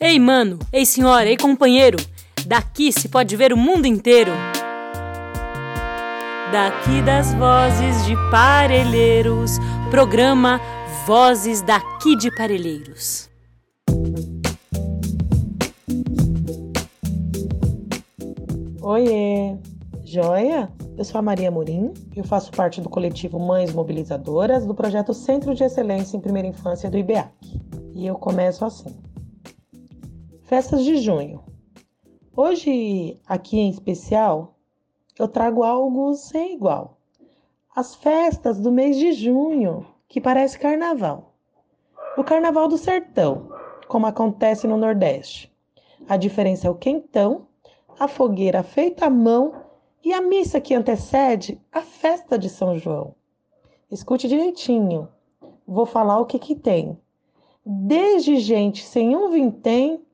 Ei, mano, ei, senhora, ei, companheiro, daqui se pode ver o mundo inteiro. Daqui das vozes de Parelheiros, programa Vozes daqui de Parelheiros. Oiê, joia? Eu sou a Maria Morim, eu faço parte do coletivo Mães Mobilizadoras do projeto Centro de Excelência em Primeira Infância do IBEAC. E eu começo assim. Festas de junho. Hoje, aqui em especial, eu trago algo sem igual. As festas do mês de junho, que parece carnaval. O carnaval do sertão, como acontece no Nordeste. A diferença é o quentão, a fogueira feita à mão e a missa que antecede a festa de São João. Escute direitinho. Vou falar o que que tem. Desde gente sem um vintém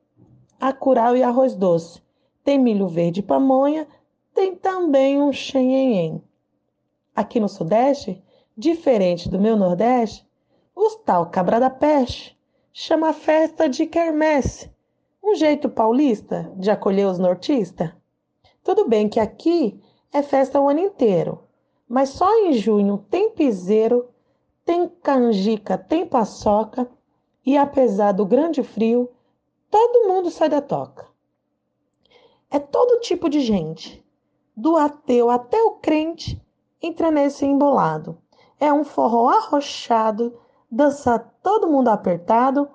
a curau e arroz doce. Tem milho verde e pamonha, tem também um xenhenhen. Aqui no Sudeste, diferente do meu Nordeste, os tal cabra da peste chama a festa de quermesse, um jeito paulista de acolher os nortistas. Tudo bem que aqui é festa o ano inteiro, mas só em junho tem piseiro, tem canjica, tem paçoca e apesar do grande frio, todo mundo sai da toca. É todo tipo de gente, do ateu até o crente, entra nesse embolado. É um forró arrochado, dança todo mundo apertado,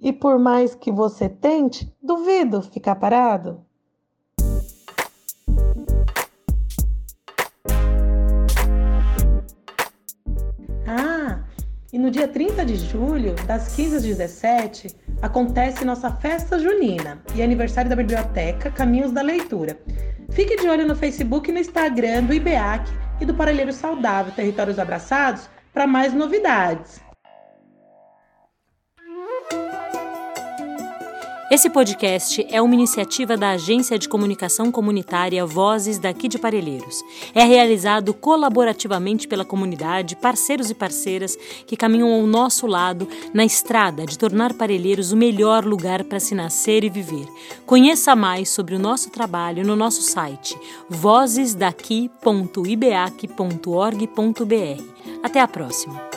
e por mais que você tente, duvido ficar parado. Ah, e no dia 30 de julho, das 15 às 17, acontece nossa festa junina e aniversário da biblioteca Caminhos da Leitura. Fique de olho no Facebook e no Instagram do IBEAC e do Paralheiro Saudável Territórios Abraçados para mais novidades. Esse podcast é uma iniciativa da Agência de Comunicação Comunitária Vozes daqui de Parelheiros. É realizado colaborativamente pela comunidade, parceiros e parceiras que caminham ao nosso lado na estrada de tornar Parelheiros o melhor lugar para se nascer e viver. Conheça mais sobre o nosso trabalho no nosso site vozesdaqui.ibeac.org.br. Até a próxima!